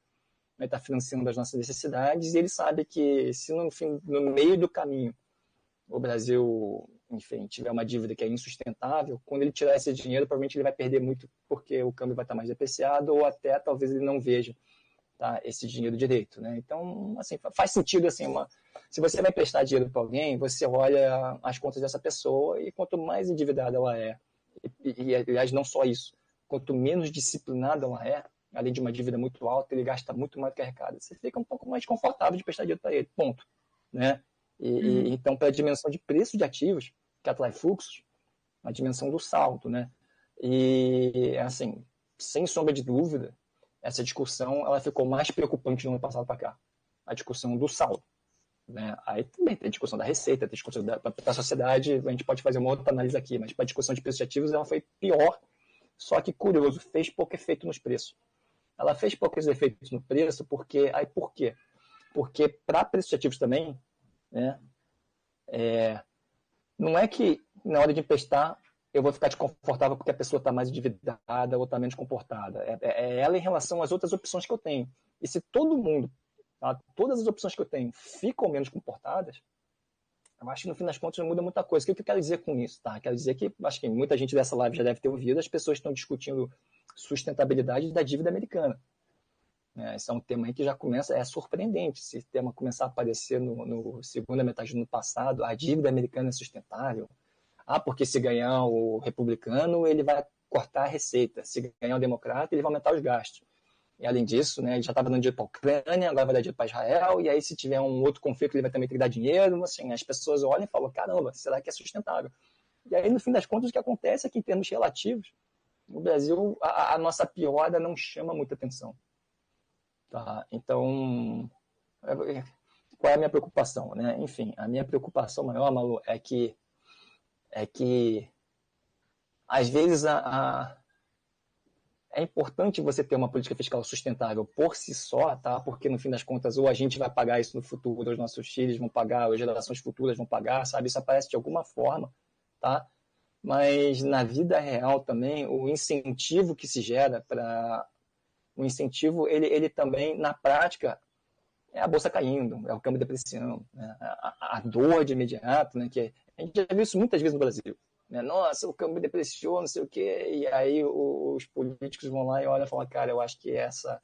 ele está financiando as nossas necessidades, e ele sabe que se no, fim, no meio do caminho o Brasil enfim, tiver uma dívida que é insustentável, quando ele tirar esse dinheiro, provavelmente ele vai perder muito porque o câmbio vai estar mais depreciado ou até talvez ele não veja tá, esse dinheiro direito, né? Então, assim, faz sentido assim, uma, se você vai prestar dinheiro para alguém, você olha as contas dessa pessoa e quanto mais endividada ela é, e, e aliás não só isso, quanto menos disciplinada ela é, além de uma dívida muito alta, ele gasta muito mais do que arrecada. Você fica um pouco mais confortável de prestar dinheiro para ele, ponto, né? E, uhum. e, então, para a dimensão de preço de ativos, que atrai fluxos, a dimensão do saldo, né? E, assim, sem sombra de dúvida, essa discussão ela ficou mais preocupante no ano passado para cá. A discussão do saldo. Né? Aí também tem a discussão da receita, tem a discussão da, da sociedade, a gente pode fazer uma outra análise aqui, mas para a discussão de preços de ativos ela foi pior, só que curioso, fez pouco efeito nos preços. Ela fez poucos efeitos no preço, porque. Aí por quê? Porque para preços de ativos também, né? É, não é que na hora de emprestar eu vou ficar desconfortável porque a pessoa está mais endividada ou está menos comportada. É, é, é, ela em relação às outras opções que eu tenho. E se todo mundo, tá, todas as opções que eu tenho ficam menos comportadas, eu acho que no fim das contas não muda muita coisa. O que eu quero dizer com isso? Tá? Quero dizer que acho que muita gente dessa live já deve ter ouvido, as pessoas estão discutindo sustentabilidade da dívida americana. É, esse é um tema aí que já começa, é surpreendente esse tema começar a aparecer no, no segunda metade do ano passado, a dívida americana é sustentável. Ah, porque se ganhar o republicano, ele vai cortar a receita. Se ganhar o democrata, ele vai aumentar os gastos. E além disso, né, ele já estava dando dinheiro para a Ucrânia, agora vai dar dinheiro para Israel, e aí se tiver um outro conflito, ele vai também ter que dar dinheiro. Assim, as pessoas olham e falam, caramba, será que é sustentável? E aí, no fim das contas, o que acontece é que, em termos relativos, no Brasil, a, a nossa piora não chama muita atenção. Tá? Então, é, qual é a minha preocupação? Né? Enfim, a minha preocupação maior, Malu, é que, é que às vezes a, a, é importante você ter uma política fiscal sustentável por si só, tá? porque no fim das contas ou a gente vai pagar isso no futuro, ou os nossos filhos vão pagar, ou as gerações futuras vão pagar, sabe? Isso aparece de alguma forma, tá? Mas na vida real também, o incentivo que se gera para o incentivo, ele, ele também, na prática, é a bolsa caindo, é o câmbio depreciando, né? a, a, dor de imediato, né? que a gente já viu isso muitas vezes no Brasil. Né? Nossa, o câmbio depreciou, não sei o quê, e aí os políticos vão lá e olham e falam, cara, eu acho que essa,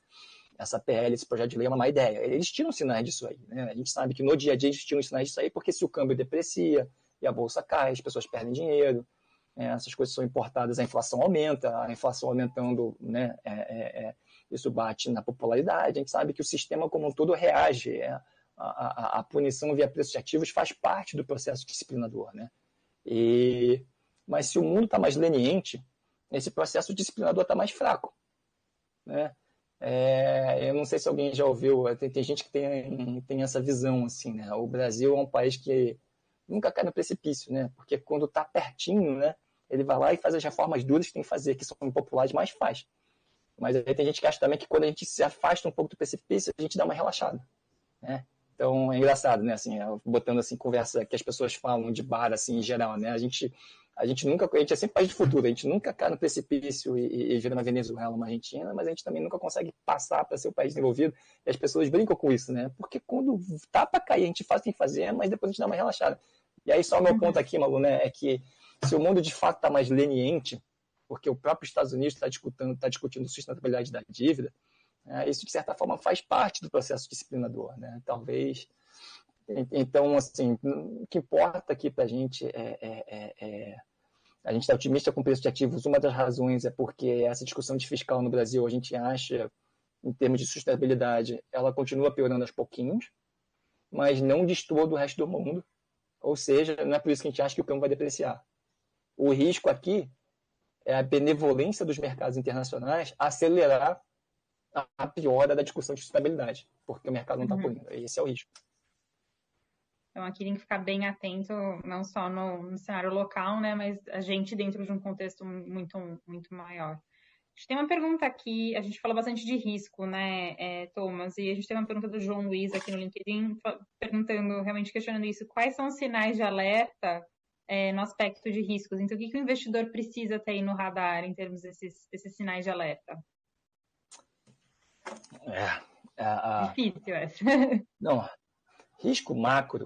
essa PL, esse projeto de lei é uma má ideia. Eles tiram sinais disso aí. Né? A gente sabe que no dia a dia eles tiram sinais disso aí, porque se o câmbio deprecia e a bolsa cai, as pessoas perdem dinheiro, né? essas coisas são importadas, a inflação aumenta, a inflação aumentando, né? É, é, é isso bate na popularidade. A gente sabe que o sistema como um todo reage. É, a, a, a, punição via preços de ativos faz parte do processo disciplinador. Né? E, mas se o mundo está mais leniente, esse processo disciplinador está mais fraco. Né? É, eu não sei se alguém já ouviu, tem, tem, gente que tem, tem essa visão assim, né? O Brasil é um país que nunca cai no precipício, né? Porque quando está pertinho, né? Ele vai lá e faz as reformas duras que tem que fazer, que são impopulares, mas faz. Mas aí tem gente que acha também que quando a gente se afasta um pouco do precipício, a gente dá uma relaxada, né? Então é engraçado, né? Assim, botando assim conversa que as pessoas falam de bar assim em geral, né? A gente a gente nunca a gente é sempre país de futuro, a gente nunca cai no precipício e, e vira uma Venezuela, uma Argentina, mas a gente também nunca consegue passar para ser o país desenvolvido. E as pessoas brincam com isso, né? Porque quando tá para cair, a gente faz tem que fazer, mas depois a gente dá uma relaxada. E aí só o meu uhum. ponto aqui, Malu, né, é que se o mundo de fato está mais leniente, porque o próprio Estados Unidos está discutindo, tá discutindo sustentabilidade da dívida, né? isso de certa forma faz parte do processo disciplinador, né? Talvez. Então, assim, o que importa aqui para a gente é, é, é, é, a gente está otimista com o preço de ativos. Uma das razões é porque essa discussão de fiscal no Brasil, a gente acha, em termos de sustentabilidade, ela continua piorando aos pouquinhos, mas não destoa do resto do mundo. Ou seja, não é por isso que a gente acha que o câmbio vai depreciar. O risco aqui a benevolência dos mercados internacionais acelerar a piora da discussão de sustentabilidade, porque o mercado não está uhum. punindo. Esse é o risco. Então, aqui tem que ficar bem atento, não só no, no, cenário local, né, mas a gente dentro de um contexto muito, muito maior. A gente tem uma pergunta aqui, a gente falou bastante de risco, né, é, Thomas, e a gente tem uma pergunta do João Luiz aqui no LinkedIn, perguntando, realmente questionando isso, quais são os sinais de alerta é, no aspecto de riscos. Então, o que, que o investidor precisa ter aí no radar em termos desses, desses sinais de alerta? É, é a... Difícil essa. Não, risco macro,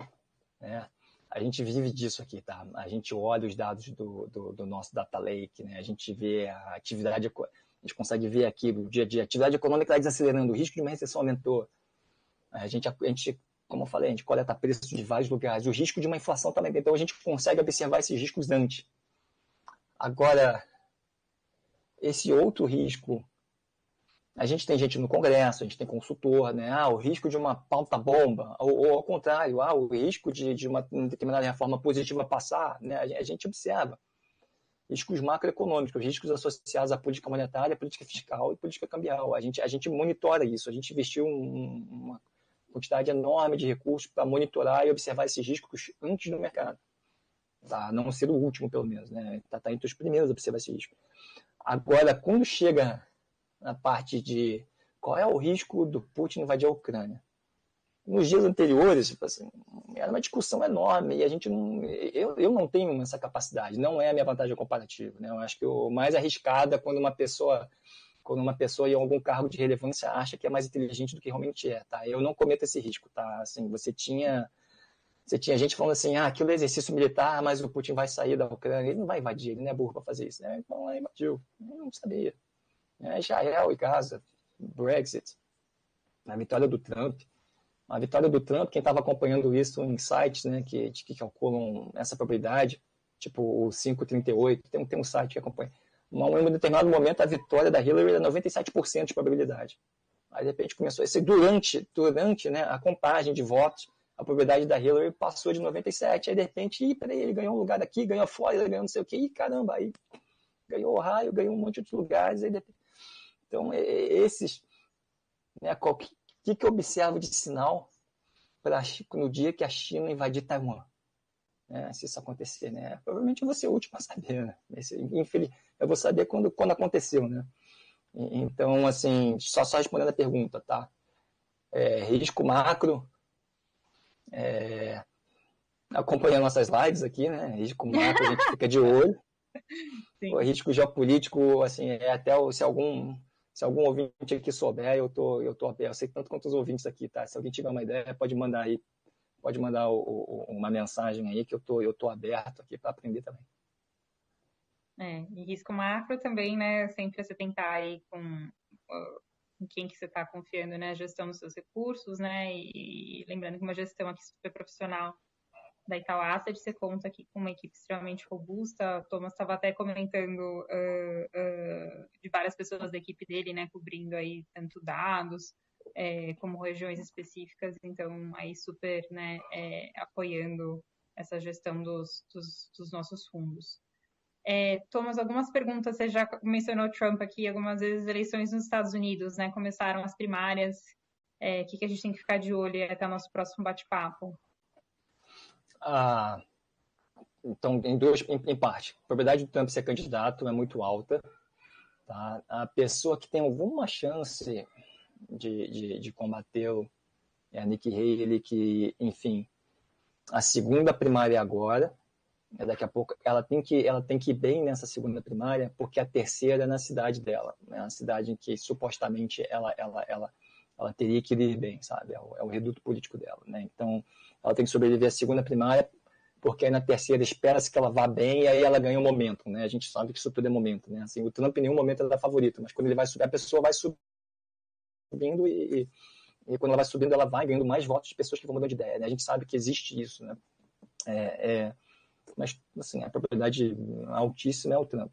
né? a gente vive disso aqui, tá? A gente olha os dados do, do, do nosso data lake, né? A gente vê a atividade, a gente consegue ver aqui o dia a dia, a atividade econômica está desacelerando, o risco de uma recessão aumentou. A gente, a gente, como eu falei, a gente coleta preços de vários lugares, o risco de uma inflação também, então a gente consegue observar esses riscos antes. Agora, esse outro risco a gente tem gente no Congresso, a gente tem consultor, né? Ah, o risco de uma pauta bomba, ou, ou ao contrário, ah, o risco de, de uma determinada reforma positiva passar, né? A gente observa riscos macroeconômicos, riscos associados à política monetária, política fiscal e política cambial. A gente, a gente monitora isso, a gente investiu um, uma quantidade enorme de recursos para monitorar e observar esses riscos antes do mercado. Tá? Não ser o último, pelo menos, né? Tá, tá entre os primeiros a observar esse risco. Agora, quando chega na parte de qual é o risco do Putin invadir a Ucrânia. Nos dias anteriores, tipo assim, era uma discussão enorme e a gente não, eu, eu não tenho essa capacidade, não é a minha vantagem comparativa. Né? Eu acho que o mais arriscado é quando uma pessoa quando uma pessoa em algum cargo de relevância acha que é mais inteligente do que realmente é, tá? Eu não cometo esse risco, tá? Assim, você tinha você tinha gente falando assim, ah, aquilo é exercício militar, mas o Putin vai sair da Ucrânia, ele não vai invadir, ele não é burro para fazer isso, né? Então, ele invadiu. Eu não sabia né, Israel e Gaza, Brexit, a vitória do Trump. A vitória do Trump, quem estava acompanhando isso em sites né, que, que calculam essa probabilidade, tipo o 538, tem, tem um site que acompanha. Em um determinado momento, a vitória da Hillary era 97% de probabilidade. Aí, de repente, começou a ser durante, durante né, a contagem de votos, a probabilidade da Hillary passou de 97, aí de repente, ih, peraí, ele ganhou um lugar daqui, ganhou fora, ganhou não sei o quê, ih, caramba, aí ganhou Ohio, ganhou um monte de lugares, aí de então, esses. Né, o que, que eu observo de sinal pra, no dia que a China invadir Taiwan? Né, se isso acontecer, né? Provavelmente eu vou ser o último a saber, né? Esse, infeliz, eu vou saber quando, quando aconteceu, né? Então, assim, só, só respondendo a pergunta, tá? É, risco macro, é, acompanhando nossas lives aqui, né? Risco macro, a gente fica de olho. Sim. O risco geopolítico, assim, é até se algum se algum ouvinte aqui souber, eu tô, eu tô aberto. Eu sei tanto quanto os ouvintes aqui, tá? Se alguém tiver uma ideia, pode mandar aí, pode mandar o, o, uma mensagem aí que eu tô, eu tô aberto aqui para aprender também. É, e risco macro também, né? Sempre você tentar aí com em quem que você está confiando, né? A gestão dos seus recursos, né? E, lembrando que uma gestão aqui super profissional da Itaú Asset, você conta aqui com uma equipe extremamente robusta. Thomas estava até comentando uh, uh, de várias pessoas da equipe dele, né, cobrindo aí tanto dados é, como regiões específicas, então aí super, né, é, apoiando essa gestão dos, dos, dos nossos fundos. É, Thomas, algumas perguntas, você já mencionou Trump aqui, algumas vezes eleições nos Estados Unidos, né, começaram as primárias, o é, que, que a gente tem que ficar de olho até o nosso próximo bate-papo? Ah, então, em, duas, em, em, parte, a probabilidade do Trump ser candidato é muito alta. Tá? A pessoa que tem alguma chance de, de, de combatê-lo é a Nikki Haley, que, enfim, a segunda primária agora, é daqui a pouco, ela tem, que, ela tem que ir bem nessa segunda primária, porque a terceira é na cidade dela, né? a cidade em que supostamente ela, ela, ela, ela teria que ir bem, sabe? É o, é o reduto político dela, né? Então, ela tem que sobreviver à segunda primária, porque aí na terceira espera-se que ela vá bem e aí ela ganha o um momento, né? A gente sabe que isso tudo é momento, né? Assim, o Trump em nenhum momento é favorito, mas quando ele vai subir, a pessoa vai subindo e, e quando ela vai subindo, ela vai ganhando mais votos de pessoas que vão mudando de ideia, né? A gente sabe que existe isso, né? É, é, mas, assim, a probabilidade altíssima é o Trump.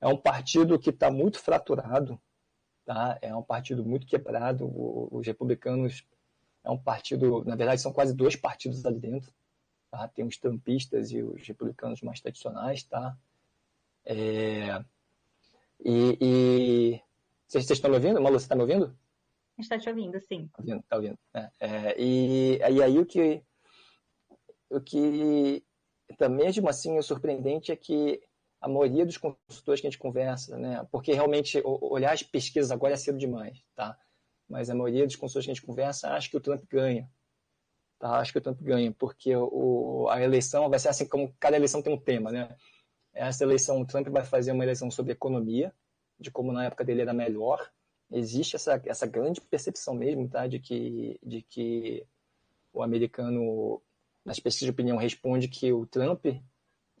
É um partido que está muito fraturado, tá? É um partido muito quebrado. Os republicanos é um partido, na verdade, são quase dois partidos ali dentro. Tá? Tem os trumpistas e os republicanos mais tradicionais, tá? É... E, e... Vocês, vocês estão me ouvindo? Malu, você está me ouvindo? A gente está te ouvindo, sim. Está ouvindo, tá ouvindo. É, é, e, e aí o que, o que também, mesmo assim, o surpreendente é que a maioria dos consultores que a gente conversa, né, porque realmente olhar as pesquisas agora é cedo demais, tá? mas a maioria dos consultores que a gente conversa acha que o Trump ganha. Tá? Acho que o Trump ganha, porque o, a eleição vai ser assim como cada eleição tem um tema, né? Essa eleição, o Trump vai fazer uma eleição sobre economia, de como na época dele era melhor. Existe essa, essa grande percepção mesmo, tá? De que, de que o americano, as pesquisas de opinião responde que o Trump,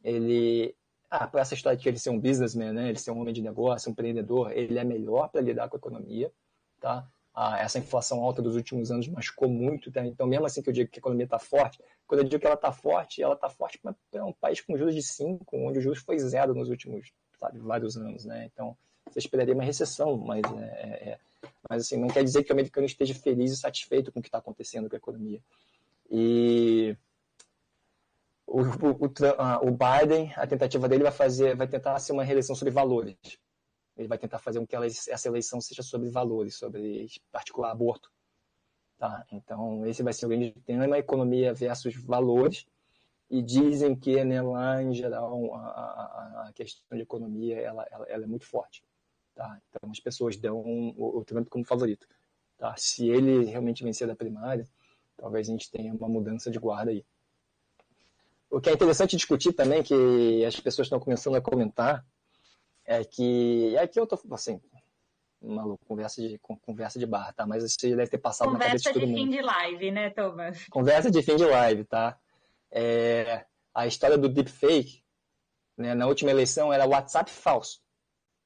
ele, ah, para essa história de ele ser um businessman, né, ele ser um homem de negócio, um empreendedor, ele é melhor para lidar com a economia, tá? Ah, essa inflação alta dos últimos anos machucou muito, tá? Então, mesmo assim que eu digo que a economia está forte, quando eu digo que ela está forte, ela está forte para um país com juros de 5, onde o juros foi zero nos últimos sabe, vários anos, né? Então, você esperaria uma recessão, mas, é, é, é, mas assim, não quer dizer que o americano esteja feliz e satisfeito com o que está acontecendo com a economia. E o, o, o, Biden, a tentativa dele vai fazer, vai tentar ser uma reeleição sobre valores. Ele vai tentar fazer com que ela, essa eleição seja sobre valores, sobre particular aborto. Tá? Então, esse vai ser o grande tema, economia versus valores. E dizem que né, lá, em geral, a, a, a questão de economia ela, ela, ela, é muito forte. Tá? Então, as pessoas dão o, o Trump como favorito. Tá? Se ele realmente vencer da primária, talvez a gente tenha uma mudança de guarda aí. O que é interessante discutir também, que as pessoas estão começando a comentar, é que. Aqui eu tô, assim, maluco, conversa de, conversa de bar, tá? Mas você deve ter passado conversa na cabeça de todo mundo. Conversa de fim de live, né, Thomas? Conversa de fim de live, tá? É, a história do deepfake, né, na última eleição era WhatsApp falso.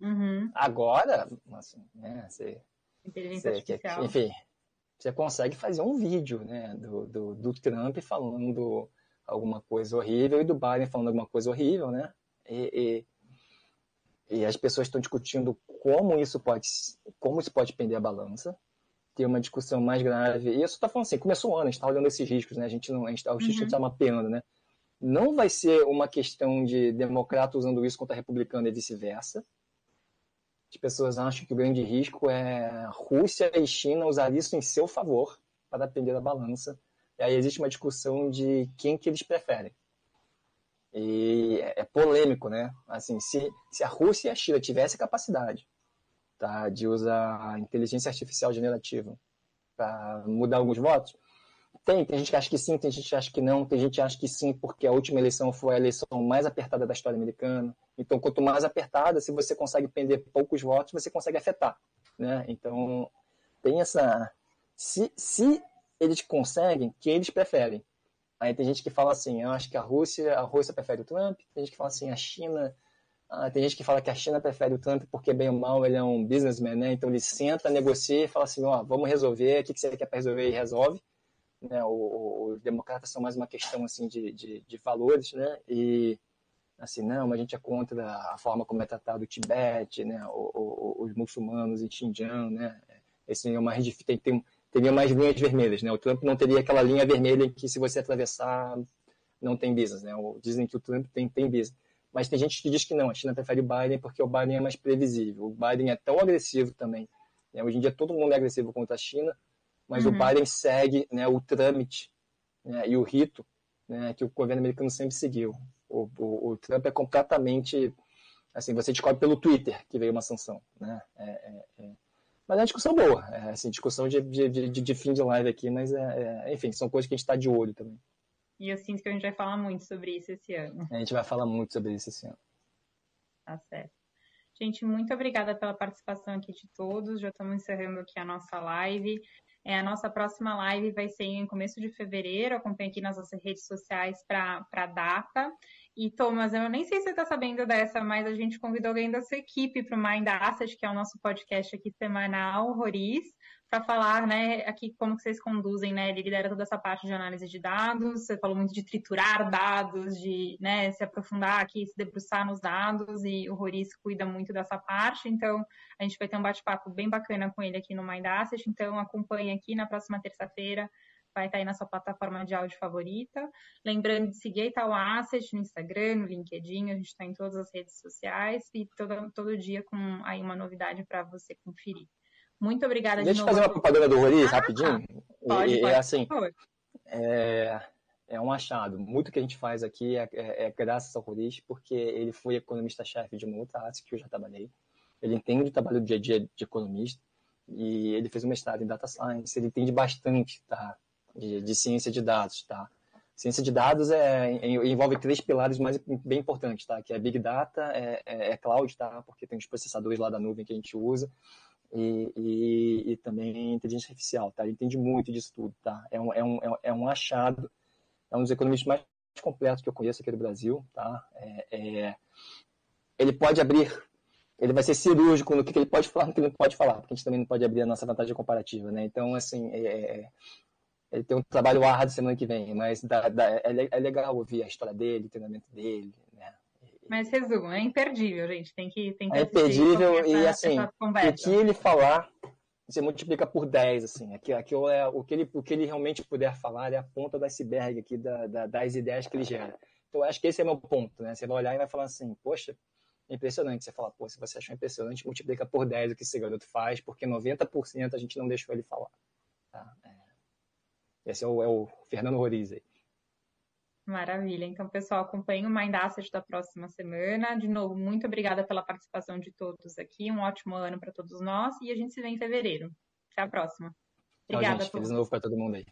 Uhum. Agora, assim, né, você, Inteligência você, artificial. enfim, você consegue fazer um vídeo né, do, do, do, Trump falando alguma coisa horrível e do Biden falando alguma coisa horrível, né? E, e, e as pessoas estão discutindo como isso pode, como isso pode pender a balança, ter uma discussão mais grave. E isso está falando assim, começou o ano, a gente está olhando esses riscos, né? A gente não, a gente, tá, o está uhum. mapeando, né? Não vai ser uma questão de democrata usando isso contra republicano e vice-versa as pessoas acham que o grande risco é Rússia e China usar isso em seu favor para depender da balança. E aí existe uma discussão de quem que eles preferem. E é polêmico, né? Assim, se, se a Rússia e a China tivessem a capacidade tá, de usar a inteligência artificial generativa para mudar alguns votos, tem, tem gente que acha que sim, tem gente que acha que não, tem gente que acha que sim, porque a última eleição foi a eleição mais apertada da história americana. Então, quanto mais apertada, se você consegue prender poucos votos, você consegue afetar. Né? Então, tem essa. Se, se eles conseguem, que eles preferem. Aí tem gente que fala assim, eu acho que a Rússia, a Rússia prefere o Trump, tem gente que fala assim, a China, ah, tem gente que fala que a China prefere o Trump porque bem ou mal ele é um businessman, né? Então ele senta, negocia e fala assim, ó, vamos resolver, o que, você quer para resolver? E resolve né, os democratas são mais uma questão assim de, de, de, valores, né, e assim, não, a gente é contra a forma como é tratado o Tibete, né, os muçulmanos em Xinjiang, né, esse é uma tem, tem, teria mais linhas vermelhas, né, o Trump não teria aquela linha vermelha em que se você atravessar não tem business, né, dizem que o Trump tem, tem business, mas tem gente que diz que não, a China prefere o Biden porque o Biden é mais previsível, o Biden é tão agressivo também, né, hoje em dia todo mundo é agressivo contra a China, mas uhum. o Biden segue né, o trâmite né, e o rito né, que o governo americano sempre seguiu. O, o, o, Trump é completamente assim, você descobre pelo Twitter que veio uma sanção, né? É, é. Mas é uma discussão boa, é assim, discussão de, de, de, de fim de live aqui, mas é, é, enfim, são coisas que a gente está de olho também. E eu sinto que a gente vai falar muito sobre isso esse ano. A gente vai falar muito sobre isso esse ano. Tá certo. Gente, muito obrigada pela participação aqui de todos. Já estamos encerrando aqui a nossa live. É, a nossa próxima live vai ser em começo de fevereiro. Acompanhe aqui nas nossas redes sociais para a data. E, Thomas, eu nem sei se você está sabendo dessa, mas a gente convidou alguém da sua equipe para o Mind Asset, que é o nosso podcast aqui semanal, Roriz, para falar, né, aqui como que vocês conduzem, né, ele lidera toda essa parte de análise de dados, você falou muito de triturar dados, de, né, se aprofundar aqui, se debruçar nos dados, e o Roriz cuida muito dessa parte, então a gente vai ter um bate-papo bem bacana com ele aqui no Mind Asset, então acompanhe aqui na próxima terça-feira, vai estar aí na sua plataforma de áudio favorita. Lembrando de seguir a Itaú Asset no Instagram, no LinkedIn, a gente está em todas as redes sociais e todo, todo dia com aí uma novidade para você conferir. Muito obrigada Deixa eu fazer uma propaganda do Rori, ah, rapidinho. Pode, e, pode, assim, é, é, um achado. Muito que a gente faz aqui é, é, é graças ao Roriz, porque ele foi economista-chefe de uma outra área que eu já trabalhei. Ele entende o trabalho do dia a dia de economista e ele fez um mestrado em Data Science. Ele entende bastante tá, de, de ciência de dados. Tá? Ciência de dados é, envolve três pilares mais bem importantes, tá? que é Big Data, é, é, é Cloud, tá? porque tem os processadores lá da nuvem que a gente usa, e, e, e, também inteligência artificial, tá? Ele entende muito disso tudo, tá? É um, é um, é um achado é um dos economistas mais completos que eu conheço aqui do Brasil, tá? É, é, ele pode abrir, ele vai ser cirúrgico no que ele pode falar, no que ele não pode falar, porque a gente também não pode abrir a nossa vantagem comparativa, né? Então, assim, é, é ele tem um trabalho árduo semana que vem, mas dá, dá, é, é, legal ouvir a história dele, o treinamento dele, né? Mas resumo, é imperdível, gente. Tem que, tem que É imperdível e assim, o que ele falar, você multiplica por 10, assim. Aqui, aqui é, o, que ele, o que ele realmente puder falar é a ponta do iceberg aqui da, da, das ideias que ele gera. Então, eu acho que esse é o meu ponto, né? Você vai olhar e vai falar assim, poxa, é impressionante. Você fala, pô, se você achou impressionante, multiplica por 10 o que esse garoto faz, porque 90% a gente não deixou ele falar. Tá? É. Esse é o, é o Fernando Roriz aí. Maravilha. Então, pessoal, acompanhe o Mind Asset da próxima semana. De novo, muito obrigada pela participação de todos aqui. Um ótimo ano para todos nós e a gente se vê em fevereiro. Até a próxima. Obrigada. Tchau, gente. Feliz novo para todo mundo aí.